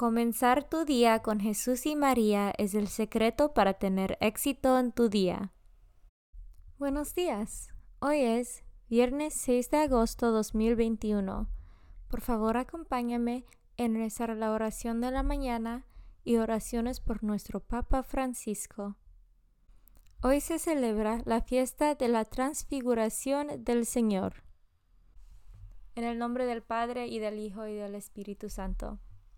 Comenzar tu día con Jesús y María es el secreto para tener éxito en tu día. Buenos días. Hoy es viernes 6 de agosto 2021. Por favor, acompáñame en rezar la oración de la mañana y oraciones por nuestro Papa Francisco. Hoy se celebra la fiesta de la transfiguración del Señor. En el nombre del Padre y del Hijo y del Espíritu Santo.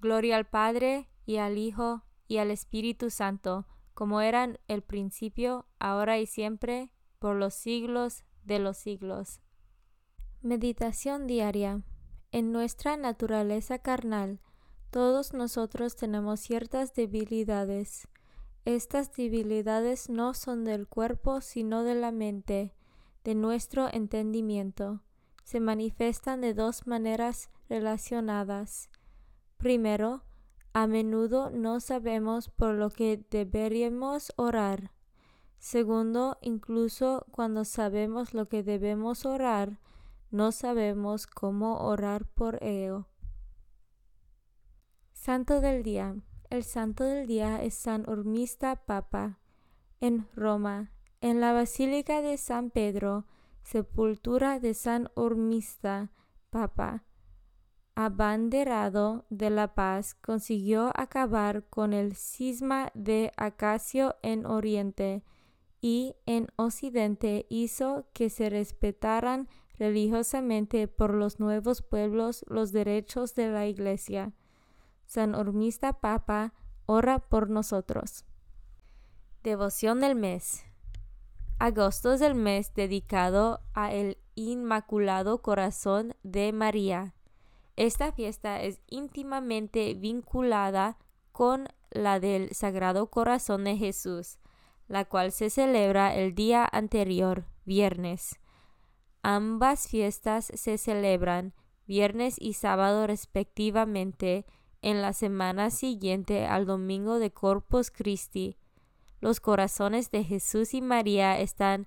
Gloria al Padre, y al Hijo, y al Espíritu Santo, como eran el principio, ahora y siempre, por los siglos de los siglos. Meditación diaria. En nuestra naturaleza carnal, todos nosotros tenemos ciertas debilidades. Estas debilidades no son del cuerpo, sino de la mente, de nuestro entendimiento. Se manifiestan de dos maneras relacionadas. Primero, a menudo no sabemos por lo que deberíamos orar. Segundo, incluso cuando sabemos lo que debemos orar, no sabemos cómo orar por ello. Santo del Día. El Santo del Día es San Hormista Papa. En Roma, en la Basílica de San Pedro, sepultura de San Hormista Papa abanderado de la paz, consiguió acabar con el cisma de Acacio en Oriente y en Occidente hizo que se respetaran religiosamente por los nuevos pueblos los derechos de la Iglesia. San Hormista Papa, ora por nosotros. Devoción del mes. Agosto es el mes dedicado a el Inmaculado Corazón de María. Esta fiesta es íntimamente vinculada con la del Sagrado Corazón de Jesús, la cual se celebra el día anterior, viernes. Ambas fiestas se celebran viernes y sábado respectivamente en la semana siguiente al domingo de Corpus Christi. Los corazones de Jesús y María están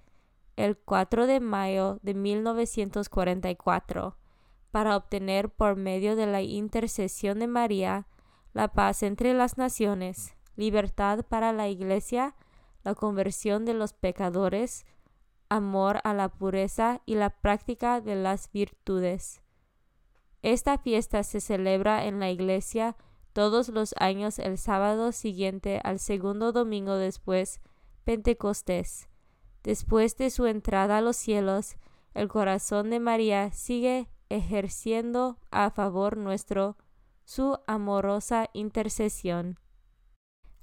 el 4 de mayo de 1944 para obtener por medio de la intercesión de María la paz entre las naciones, libertad para la Iglesia, la conversión de los pecadores, amor a la pureza y la práctica de las virtudes. Esta fiesta se celebra en la Iglesia todos los años el sábado siguiente al segundo domingo después Pentecostés. Después de su entrada a los cielos, el corazón de María sigue ejerciendo a favor nuestro su amorosa intercesión.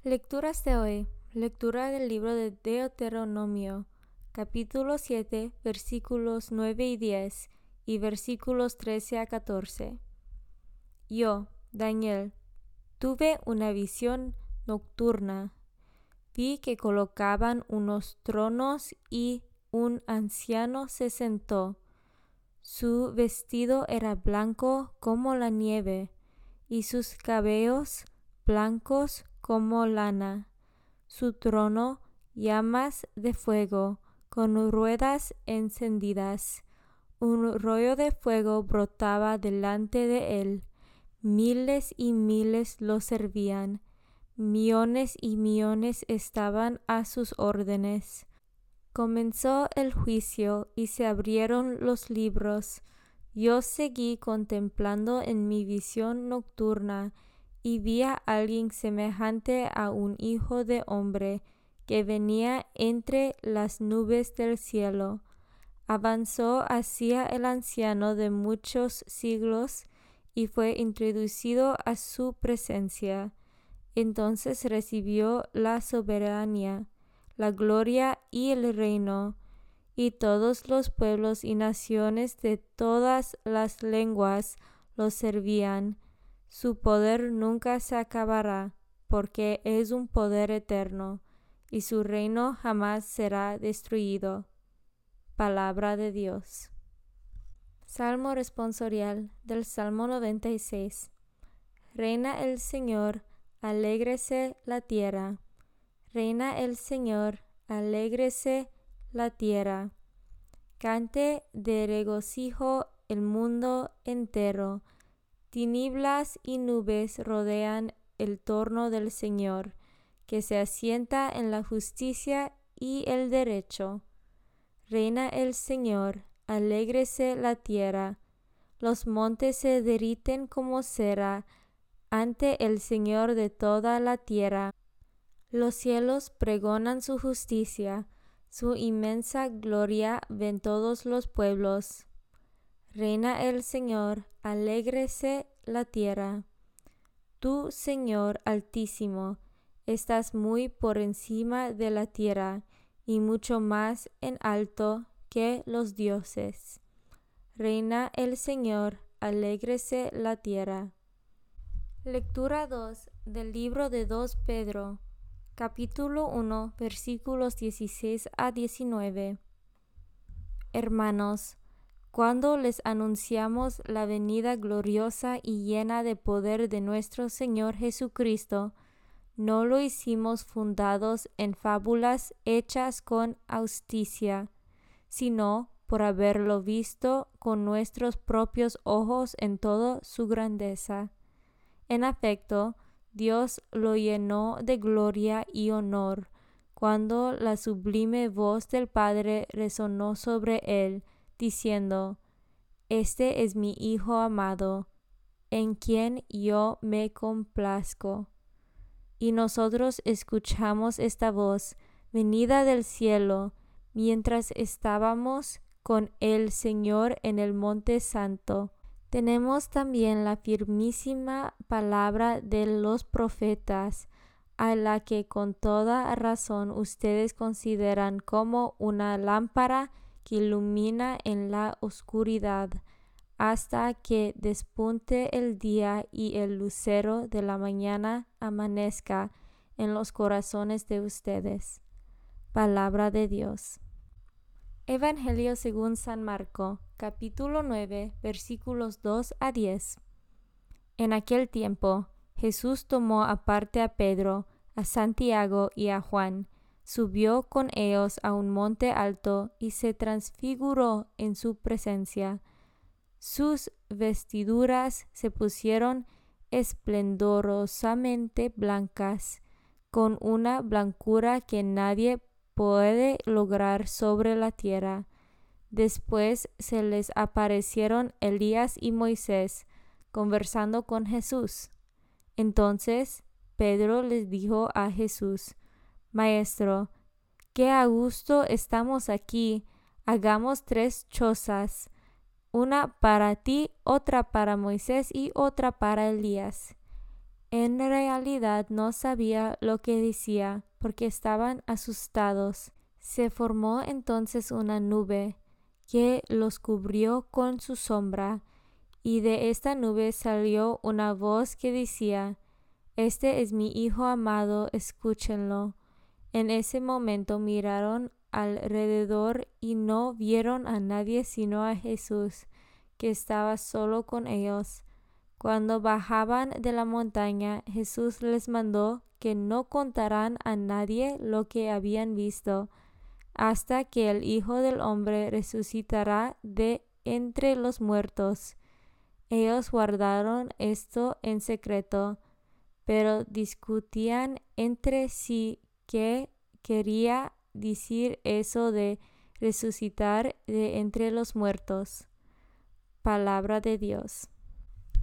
Lecturas de hoy. Lectura del libro de Deuteronomio, capítulo 7, versículos 9 y 10 y versículos 13 a 14. Yo, Daniel, tuve una visión nocturna. Vi que colocaban unos tronos y un anciano se sentó. Su vestido era blanco como la nieve y sus cabellos blancos como lana. Su trono llamas de fuego con ruedas encendidas. Un rollo de fuego brotaba delante de él. Miles y miles lo servían. Millones y millones estaban a sus órdenes. Comenzó el juicio y se abrieron los libros. Yo seguí contemplando en mi visión nocturna y vi a alguien semejante a un hijo de hombre que venía entre las nubes del cielo. Avanzó hacia el anciano de muchos siglos y fue introducido a su presencia. Entonces recibió la soberanía, la gloria y el reino y todos los pueblos y naciones de todas las lenguas lo servían. Su poder nunca se acabará, porque es un poder eterno, y su reino jamás será destruido. Palabra de Dios. Salmo responsorial del Salmo 96. Reina el Señor, alégrese la tierra. Reina el Señor, alégrese la tierra. Cante de regocijo el mundo entero. Tinieblas y nubes rodean el torno del Señor, que se asienta en la justicia y el derecho. Reina el Señor, alégrese la tierra. Los montes se derriten como cera ante el Señor de toda la tierra. Los cielos pregonan su justicia su inmensa gloria ven todos los pueblos. Reina el Señor, alégrese la tierra. Tú, Señor Altísimo, estás muy por encima de la tierra y mucho más en alto que los dioses. Reina el Señor, alégrese la tierra. Lectura 2 del libro de 2 Pedro capítulo 1, versículos 16 a 19. Hermanos, cuando les anunciamos la venida gloriosa y llena de poder de nuestro Señor Jesucristo, no lo hicimos fundados en fábulas hechas con austicia, sino por haberlo visto con nuestros propios ojos en toda su grandeza. En efecto, Dios lo llenó de gloria y honor cuando la sublime voz del Padre resonó sobre él, diciendo, Este es mi Hijo amado, en quien yo me complazco. Y nosotros escuchamos esta voz, venida del cielo, mientras estábamos con el Señor en el Monte Santo tenemos también la firmísima palabra de los profetas, a la que con toda razón ustedes consideran como una lámpara que ilumina en la oscuridad, hasta que despunte el día y el lucero de la mañana amanezca en los corazones de ustedes. Palabra de Dios. Evangelio según San Marco, capítulo 9, versículos 2 a 10. En aquel tiempo, Jesús tomó aparte a Pedro, a Santiago y a Juan, subió con ellos a un monte alto y se transfiguró en su presencia. Sus vestiduras se pusieron esplendorosamente blancas, con una blancura que nadie puede lograr sobre la tierra. Después se les aparecieron Elías y Moisés, conversando con Jesús. Entonces Pedro les dijo a Jesús, Maestro, qué a gusto estamos aquí, hagamos tres chozas, una para ti, otra para Moisés y otra para Elías. En realidad no sabía lo que decía, porque estaban asustados. Se formó entonces una nube que los cubrió con su sombra, y de esta nube salió una voz que decía, Este es mi Hijo amado, escúchenlo. En ese momento miraron alrededor y no vieron a nadie sino a Jesús, que estaba solo con ellos. Cuando bajaban de la montaña, Jesús les mandó que no contaran a nadie lo que habían visto, hasta que el Hijo del Hombre resucitará de entre los muertos. Ellos guardaron esto en secreto, pero discutían entre sí qué quería decir eso de resucitar de entre los muertos. Palabra de Dios.